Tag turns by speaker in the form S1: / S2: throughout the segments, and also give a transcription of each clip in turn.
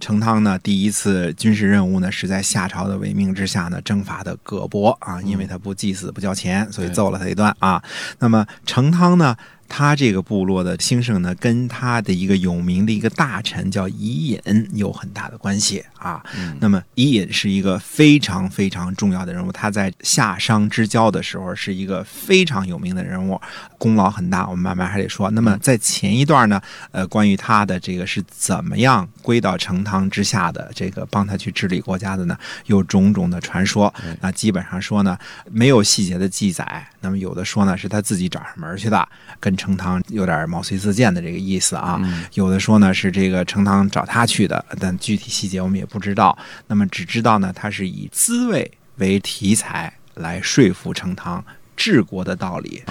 S1: 成汤呢第一次军事任务呢是在夏朝的委命之下呢征伐的葛伯啊，因为他不祭祀不交钱，所以揍了他一顿啊。那么成汤呢？他这个部落的兴盛呢，跟他的一个有名的一个大臣叫伊尹有很大的关系啊。那么伊尹是一个非常非常重要的人物，他在夏商之交的时候是一个非常有名的人物，功劳很大。我们慢慢还得说。那么在前一段呢，呃，关于他的这个是怎么样归到成汤之下的，这个帮他去治理国家的呢，有种种的传说。那基本上说呢，没有细节的记载。那么有的说呢，是他自己找上门去的，跟。成汤有点毛遂自荐的这个意思啊，有的说呢是这个成汤找他去的，但具体细节我们也不知道。那么只知道呢，他是以滋味为题材来说服成汤治国的道理。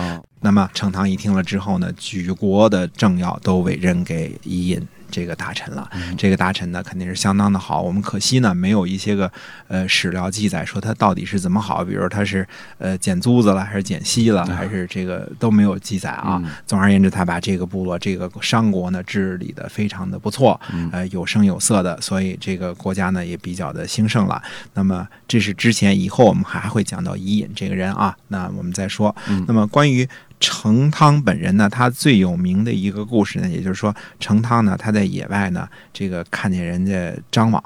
S1: 那么成汤一听了之后呢，举国的政要都委任给伊尹。这个大臣了，这个大臣呢肯定是相当的好。我们可惜呢没有一些个呃史料记载说他到底是怎么好，比如他是呃减租子了，还是减息了，还是这个都没有记载啊。总而言之，他把这个部落、这个商国呢治理的非常的不错，呃有声有色的，所以这个国家呢也比较的兴盛了。那么这是之前，以后我们还会讲到伊尹这个人啊。那我们再说，那么关于。成汤本人呢，他最有名的一个故事呢，也就是说，成汤呢，他在野外呢，这个看见人家张网，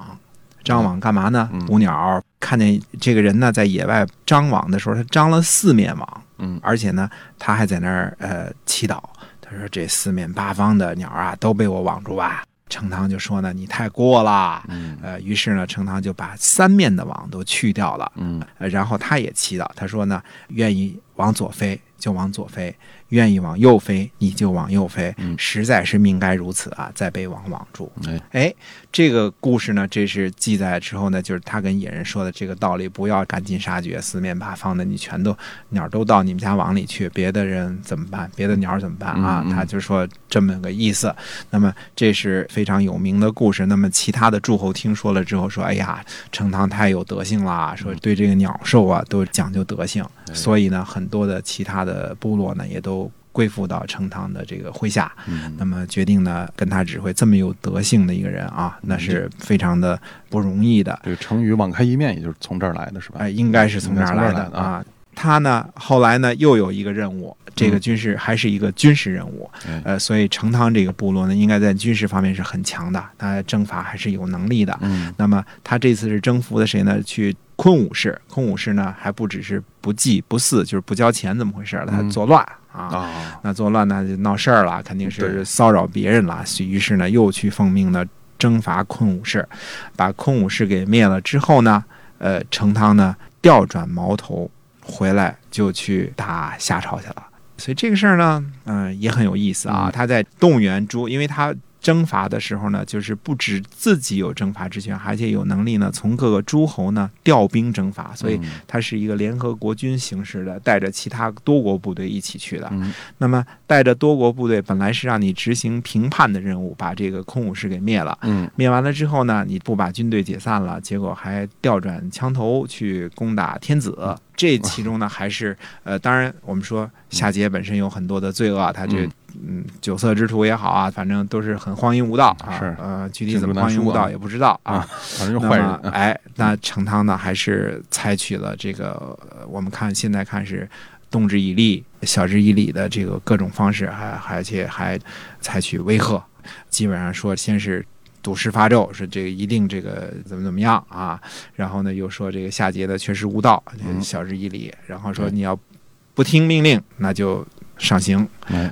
S1: 张网干嘛呢？捕鸟。看见这个人呢，在野外张网的时候，他张了四面网，嗯，而且呢，他还在那儿呃祈祷，他说这四面八方的鸟啊，都被我网住吧。成汤就说呢，你太过了，嗯，呃，于是呢，成汤就把三面的网都去掉了，嗯，然后他也祈祷，他说呢，愿意往左飞。就往左飞，愿意往右飞，你就往右飞。实在是命该如此啊！再被网网住。哎，这个故事呢，这是记载之后呢，就是他跟野人说的这个道理：不要赶尽杀绝，四面八方的你全都鸟都到你们家网里去，别的人怎么办？别的鸟怎么办啊？他就说这么个意思。那么这是非常有名的故事。那么其他的诸侯听说了之后说：“哎呀，成汤太有德性了，说对这个鸟兽啊都讲究德性。”所以呢，很多的其他的。呃，部落呢也都归附到成汤的这个麾下，那么决定呢跟他指挥这么有德性的一个人啊，那是非常的不容易的。
S2: 这个成语“网开一面”也就是从这儿来的是吧？
S1: 哎，应该是从这儿来的啊。他呢后来呢又有一个任务，这个军事还是一个军事任务，呃，所以成汤这个部落呢应该在军事方面是很强的，他征伐还是有能力的。嗯，那么他这次是征服的谁呢？去。昆武氏，昆武氏呢还不只是不祭不祀，就是不交钱，怎么回事他作乱啊！那作乱那就闹事儿了，肯定是骚扰别人了。于是呢，又去奉命呢征伐昆武氏，把昆武氏给灭了之后呢，呃，成汤呢调转矛头回来就去打夏朝去了。所以这个事儿呢，嗯，也很有意思啊。他在动员诸，因为他。征伐的时候呢，就是不止自己有征伐之权，而且有能力呢，从各个诸侯呢调兵征伐，所以他是一个联合国军形式的，带着其他多国部队一起去的。那么带着多国部队，本来是让你执行平叛的任务，把这个空武士给灭了。灭完了之后呢，你不把军队解散了，结果还调转枪头去攻打天子。这其中呢，还是呃，当然我们说夏桀本身有很多的罪恶，他这。嗯，酒色之徒也好啊，反正都是很荒淫无道啊。
S2: 是，
S1: 呃，具体怎么荒淫无道也不知道啊。
S2: 反正坏人。
S1: 哎，那成汤呢，还是采取了这个，我们看现在看是动之以利，晓之以理的这个各种方式，还而且还采取威吓，基本上说先是赌石发咒，说这个一定这个怎么怎么样啊，然后呢又说这个夏桀的确实无道，晓之以理，然后说你要不听命令，那就。上刑，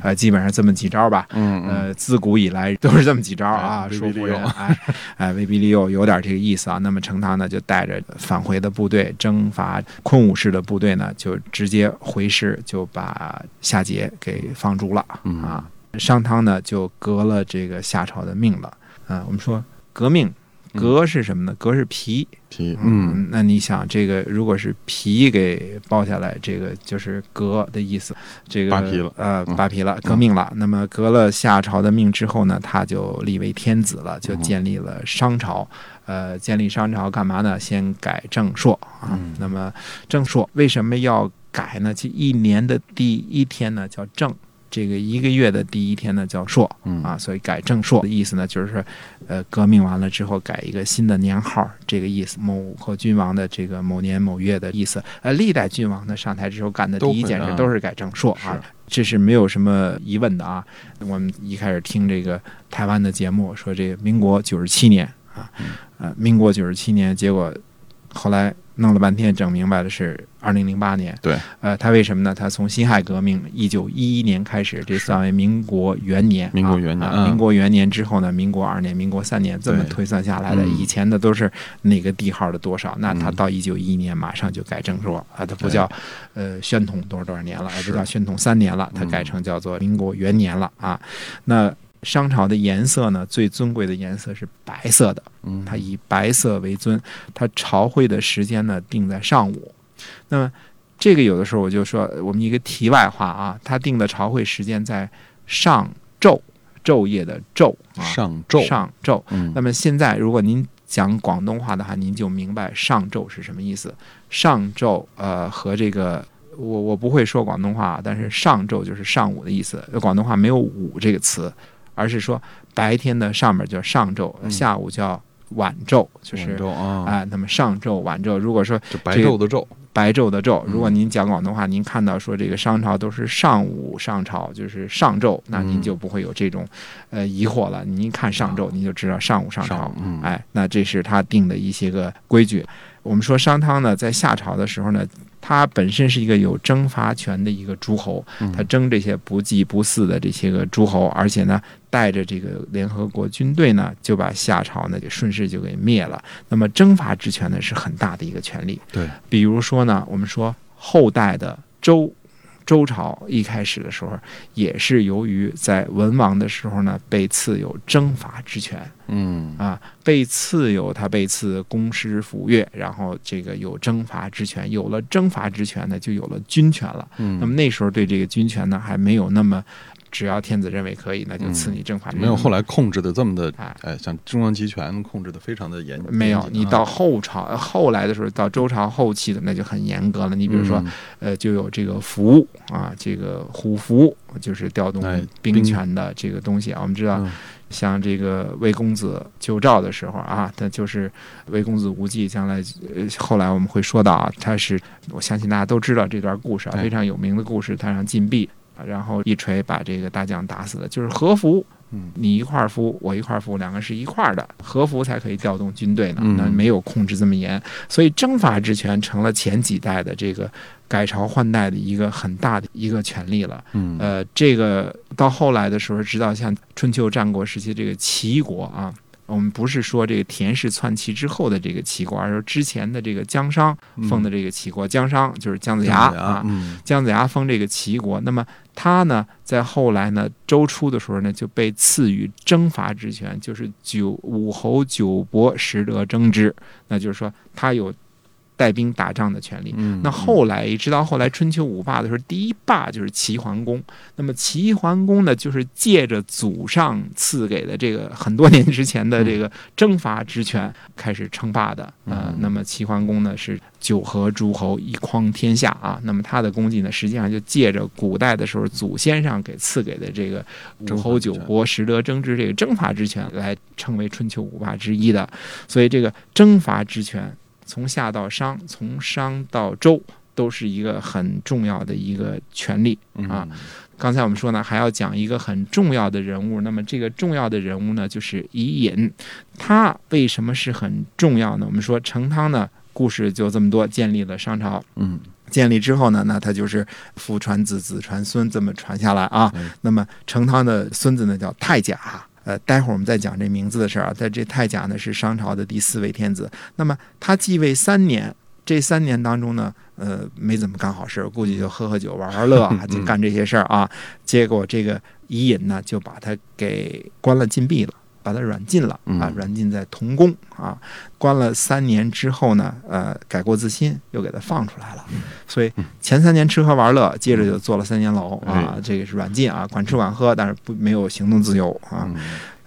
S1: 呃，基本上这么几招吧。嗯呃，自古以来都是这么几招啊，说服人，哎，哎，威逼利诱，有点这个意思啊。那么成汤呢，就带着返回的部队征伐昆武氏的部队呢，就直接回师，就把夏桀给放逐了。啊，商汤呢，就革了这个夏朝的命了。啊，我们说革命。革是什么呢？革是皮。
S2: 皮，嗯，
S1: 那你想，这个如果是皮给剥下来，这个就是革的意思。这个
S2: 扒皮了
S1: 呃，
S2: 嗯
S1: 扒皮了，革命了。那么革了夏朝的命之后呢，他就立为天子了，就建立了商朝。呃，建立商朝干嘛呢？先改正朔啊。
S2: 嗯
S1: 那么正朔为什么要改呢？其一年的第一天呢叫正，这个一个月的第一天呢叫朔。
S2: 嗯
S1: 啊，所以改正朔的意思呢，就是说，呃，革命完了之后改一个新的年号，这个意思。某和君王的这个某年某月的意思。呃，历代君王呢上台之后干的第一件事都是改正朔啊，这是没有什么疑问的啊。我们一开始听这个台湾的节目，说这个民国九十七年啊，呃，民国九十七年，结果后来弄了半天整明白了是二零零八年。
S2: 对，
S1: 呃，他为什么呢？他从辛亥革命一九一一年开始，这算为民国元年。
S2: 民国元年
S1: 啊
S2: 嗯
S1: 民国元年之后呢，民国二年、民国三年这么推算下来的。
S2: 嗯
S1: 以前的都是哪个地号的多少，那他
S2: 嗯
S1: 到一九一一年马上就改正说啊，他不叫呃宣统多少多少年了，而
S2: 是
S1: 不叫宣统三年了，他
S2: 嗯
S1: 改成叫做民国元年了啊。那商朝的颜色呢，最尊贵的颜色是白色的。
S2: 嗯，
S1: 它以白色为尊，它朝会的时间呢定在上午。那么这个有的时候我就说，我们一个题外话啊，它定的朝会时间在上昼，昼夜的昼啊，
S2: 上昼，
S1: 上昼。
S2: 嗯，
S1: 那么现在如果您讲广东话的话，您就明白上昼是什么意思。上昼呃和这个。我我不会说广东话，但是上昼就是上午的意思。广东话没有午这个词，而是说白天的上面叫上昼，
S2: 嗯。
S1: 下午叫晚昼，就是
S2: 啊，
S1: 啊、那么上昼、晚昼，如果说
S2: 就白昼的昼，
S1: 白昼的昼，
S2: 嗯。
S1: 如果您讲广东话，您看到说这个商朝都是上午上朝，就是上昼，那您
S2: 嗯。
S1: 就不会有这种呃疑惑了。您看上昼，您就知道上午上朝。哎，那这是他定的一些个规矩。我们说商汤呢，在夏朝的时候呢，他本身是一个有征伐权的一个诸侯，
S2: 嗯
S1: 他征这些不祭不祀的这些个诸侯，而且呢，带着这个联合国军队呢，就把夏朝呢给顺势就给灭了。那么征伐之权呢，是很大的一个权利。
S2: 对，
S1: 比如说呢，我们说后代的周。周朝一开始的时候，也是由于在文王的时候呢，被赐有征伐之权。
S2: 嗯。
S1: 啊，被赐有他被赐公师府乐，然后这个有征伐之权，有了征伐之权呢，就有了军权了。
S2: 嗯，
S1: 那么那时候对这个军权呢，还没有那么，只要天子认为可以，那就赐你征伐之权。
S2: 没有后来控制的这么的，
S1: 哎
S2: 哎，像中央集权控制的非常的严，
S1: 没有你到后朝后来的时候，到周朝后期的那就很严格了。你比如说，
S2: 嗯
S1: 呃，就有这个符啊，这个虎符，就是调动
S2: 哎
S1: 兵
S2: 兵
S1: 权的这个东西啊。我们知道，
S2: 嗯
S1: 像这个魏公子救赵的时候啊，他就是魏公子无忌，将来呃后来我们会说到啊，他是我相信大家都知道这段故事啊，
S2: 哎
S1: 非常有名的故事，他让禁闭。啊然后一锤把这个大将打死的，就是和服。
S2: 嗯
S1: 你一块儿服，我一块儿服，两个是一块儿的，和服才可以调动军队呢。
S2: 嗯
S1: 那没有控制这么严，所以征伐之权成了前几代的这个改朝换代的一个很大的一个权利了。
S2: 嗯
S1: 呃，这个到后来的时候，直到像春秋战国时期这个齐国啊，我们不是说这个田氏篡齐之后的这个齐国，而是之前的这个姜商封的这个齐国。姜商就是姜子牙
S2: 姜子牙
S1: 啊，
S2: 嗯
S1: 姜子牙封这个齐国，那么他呢，在后来呢，周初的时候呢，就被赐予征伐之权，就是九武侯九伯实得征之，那就是说他有带兵打仗的权利。
S2: 嗯，
S1: 那后来一直到后来春秋五霸的时候，第一霸就是齐桓公。那么齐桓公呢，就是借着祖上赐给的这个很多年之前的这个征伐之权开始称霸的。呃
S2: 嗯，
S1: 那么齐桓公呢是九合诸侯，一匡天下啊。那么他的功绩呢，实际上就借着古代的时候祖先上给赐给的这个诸侯九国实得争之这个征伐之权来称为春秋五霸之一的。所以这个征伐之权。从夏到商，从商到周，都是一个很重要的一个权利。啊，刚才我们说呢，还要讲一个很重要的人物。那么这个重要的人物呢，就是伊尹。他为什么是很重要呢？我们说成汤呢，故事就这么多，建立了商朝。
S2: 嗯
S1: 建立之后呢，那他就是父传子，子传孙，这么传下来啊。
S2: 嗯
S1: 那么成汤的孙子呢，叫太甲。呃，待会儿我们再讲这名字的事儿啊。在这太甲呢是商朝的第四位天子。那么他继位三年，这三年当中呢，呃，没怎么干好事儿，估计就喝喝酒、玩玩乐啊，就干这些事儿啊。结果这个伊尹呢就把他给关了禁闭了。把他软禁了啊
S2: 嗯，
S1: 软禁在童宫啊，关了三年之后呢，呃，改过自新，又给他放出来了。所以前三年吃喝玩乐，接着就坐了三年牢啊，这个是软禁啊，管吃管喝，但是不没有行动自由啊。
S2: 嗯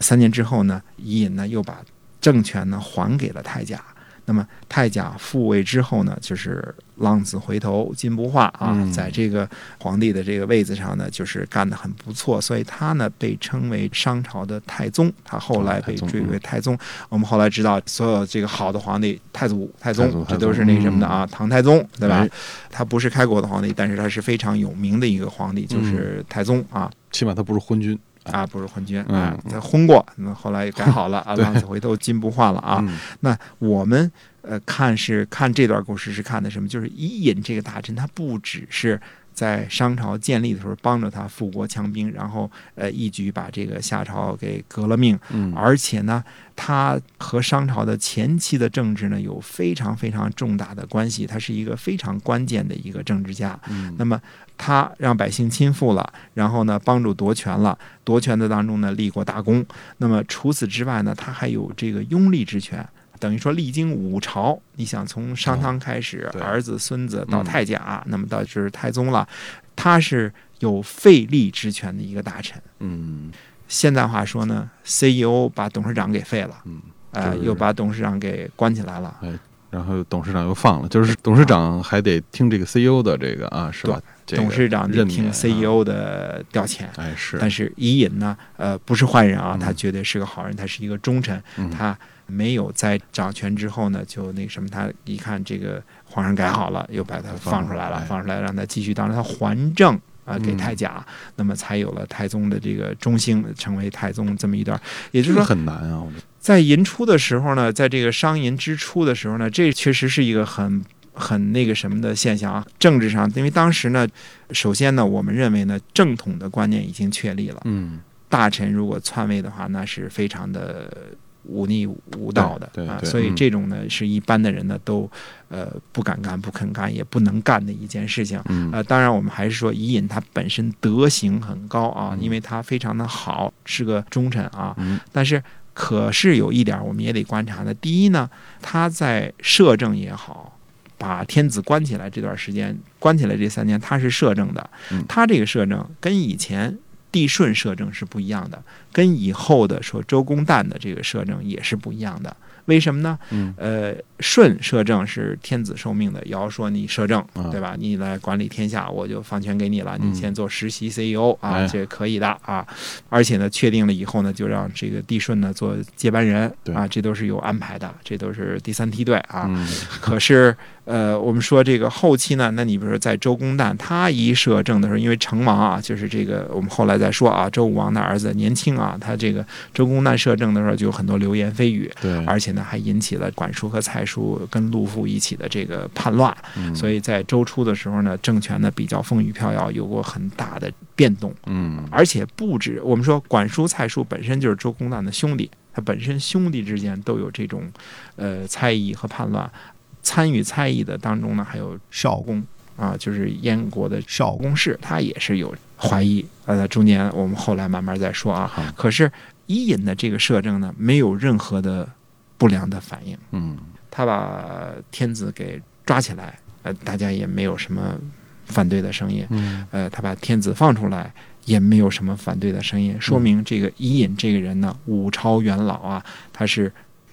S1: 三年之后呢，伊尹呢又把政权呢还给了太甲。那么太甲复位之后呢，就是浪子回头金不化啊，
S2: 嗯
S1: 在这个皇帝的这个位子上呢，就是干得很不错，所以他呢被称为商朝的太宗。他后来被追为太宗。我们后来知道，所有这个好的皇帝，太祖、太宗，这都是那什么的啊，唐太宗，对吧
S2: 哎？
S1: 他不是开国的皇帝，但是他是非常有名的一个皇帝，就是太宗啊。
S2: 起码他不是昏君
S1: 啊，不是昏君
S2: 嗯
S1: 啊，他昏过，那后来改好了啊，浪子回头金不换了啊。
S2: 嗯
S1: 那我们呃看是看这段故事是看的什么？就是伊尹这个大臣，他不只是在商朝建立的时候帮着他富国强兵，然后呃一举把这个夏朝给革了命，
S2: 嗯
S1: 而且呢，他和商朝的前期的政治呢有非常非常重大的关系，他是一个非常关键的一个政治家。
S2: 嗯
S1: 那么他让百姓亲附了，然后呢帮助夺权了，夺权的当中呢立过大功。那么除此之外呢，他还有这个拥立之权。等于说，历经五朝，你想从商汤开始，
S2: 对
S1: 儿子、孙子到
S2: 嗯
S1: 太甲，那么到就是太宗了，他是有废立之权的一个大臣。
S2: 嗯
S1: 现在话说呢，CEO 把董事长给废了，
S2: 嗯，
S1: 呃，
S2: 就是
S1: 又把董事长给关起来了。
S2: 然后董事长又放了，就是董事长还得听这个 CEO 的这个啊，是吧？这个
S1: 董事长得听 CEO 的调遣。
S2: 哎是，
S1: 但是伊尹呢，呃，不是坏人啊
S2: 嗯，
S1: 他绝对是个好人，他是一个忠臣，
S2: 嗯
S1: 他没有在掌权之后呢，就那什么，他一看这个皇上改好了，又把他放出来了，
S2: 哎
S1: 放出来让他继续当他还政。啊，给
S2: 嗯
S1: 太甲，那么才有了太宗的这个中兴，成为太宗这么一段。也就是说，
S2: 很难啊，
S1: 在寅初的时候呢，在这个商寅之初的时候呢，这确实是一个很很那个什么的现象啊。政治上，因为当时呢，首先呢，我们认为呢，正统的观念已经确立了。
S2: 嗯
S1: 大臣如果篡位的话，那是非常的忤逆无道的啊，所以这种呢是一般的人呢都呃不敢干、不肯干、也不能干的一件事情。
S2: 嗯
S1: 呃，当然我们还是说伊尹他本身德行很高啊，
S2: 嗯
S1: 因为他非常的好，是个忠臣啊。
S2: 嗯
S1: 但是可是有一点我们也得观察的，第一呢，他在摄政也好。把天子关起来这段时间，关起来这三年，他是摄政的。
S2: 嗯
S1: 他这个摄政跟以前帝舜摄政是不一样的，跟以后的说周公旦的这个摄政也是不一样的。为什么呢？
S2: 嗯
S1: 呃，舜摄政是天子受命的，尧说你摄政，
S2: 啊
S1: 对吧？你来管理天下，我就放权给你了，
S2: 嗯
S1: 你先做实习 CEO 啊，
S2: 哎
S1: 这可以的啊。而且呢，确定了以后呢，就让这个帝舜呢做接班人啊，这都是有安排的，这都是第三梯队啊。
S2: 嗯
S1: 可是，呃，我们说这个后期呢，那你比如说在周公旦他一摄政的时候，因为成王啊，就是这个我们后来再说啊，周武王的儿子年轻啊，他这个周公旦摄政的时候就有很多流言蜚语，
S2: 对，
S1: 而且呢还引起了管叔和蔡叔跟陆父一起的这个叛乱，
S2: 嗯。
S1: 所以在周初的时候呢，政权呢比较风雨飘摇，有过很大的变动，
S2: 嗯。
S1: 而且不止我们说管叔、蔡叔本身就是周公旦的兄弟，他本身兄弟之间都有这种呃猜疑和叛乱，参与猜疑的当中呢还有
S3: 少
S1: 公啊，就是燕国的
S3: 少
S1: 公氏，他也是有怀疑，呃，中间我们后来慢慢再说啊。可是伊尹的这个摄政呢，没有任何的不良的反应。
S2: 嗯
S1: 他把天子给抓起来，呃，大家也没有什么反对的声音。
S2: 嗯
S1: 呃，他把天子放出来，也没有什么反对的声音，说明这个伊尹这个人呢，武超元老啊，他是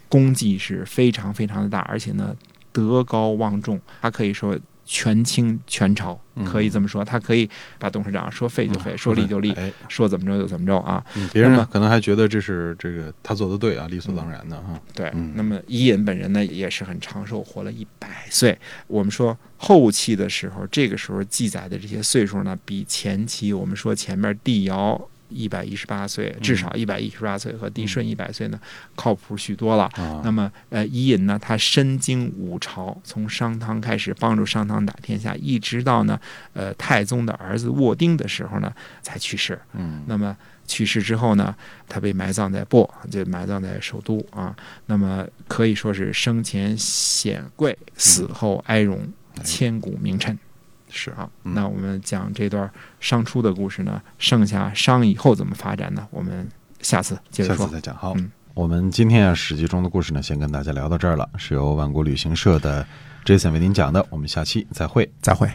S1: 功绩是非常非常的大，而且呢，德高望重，他可以说权倾全朝，
S2: 嗯
S1: 可以这么说，他可以把董事长说废就废，说立就立，
S2: 哎，
S1: 说怎么着就怎么着啊。
S2: 嗯别人呢可能还觉得这是这个他做的对啊，理所当然的哈。
S1: 对，
S2: 嗯
S1: 那么伊尹本人呢也是很长寿，活了一百岁。我们说后期的时候，这个时候记载的这些岁数呢，比前期我们说前面帝尧一百一十八岁，至少一百一十八岁和帝舜一百岁呢，靠谱许多了。
S2: 啊
S1: 那么，呃，伊尹呢，他身经五朝，从商汤开始帮助商汤打天下，一直到呢，呃，太宗的儿子沃丁的时候呢，才去世。
S2: 嗯
S1: 那么去世之后呢，他被埋葬在亳，就埋葬在首都啊。那么可以说是生前显贵，死后哀荣，
S2: 哎
S1: 千古名臣。
S2: 是
S1: 啊，
S2: 嗯
S1: 那我们讲这段商初的故事呢，剩下商以后怎么发展呢？我们下次接着说
S2: 下次。再讲。好，
S1: 嗯
S2: 我们今天啊《史记》中的故事呢，先跟大家聊到这儿了，是由万国旅行社的 Jason 为您讲的，我们下期再会。
S1: 再会。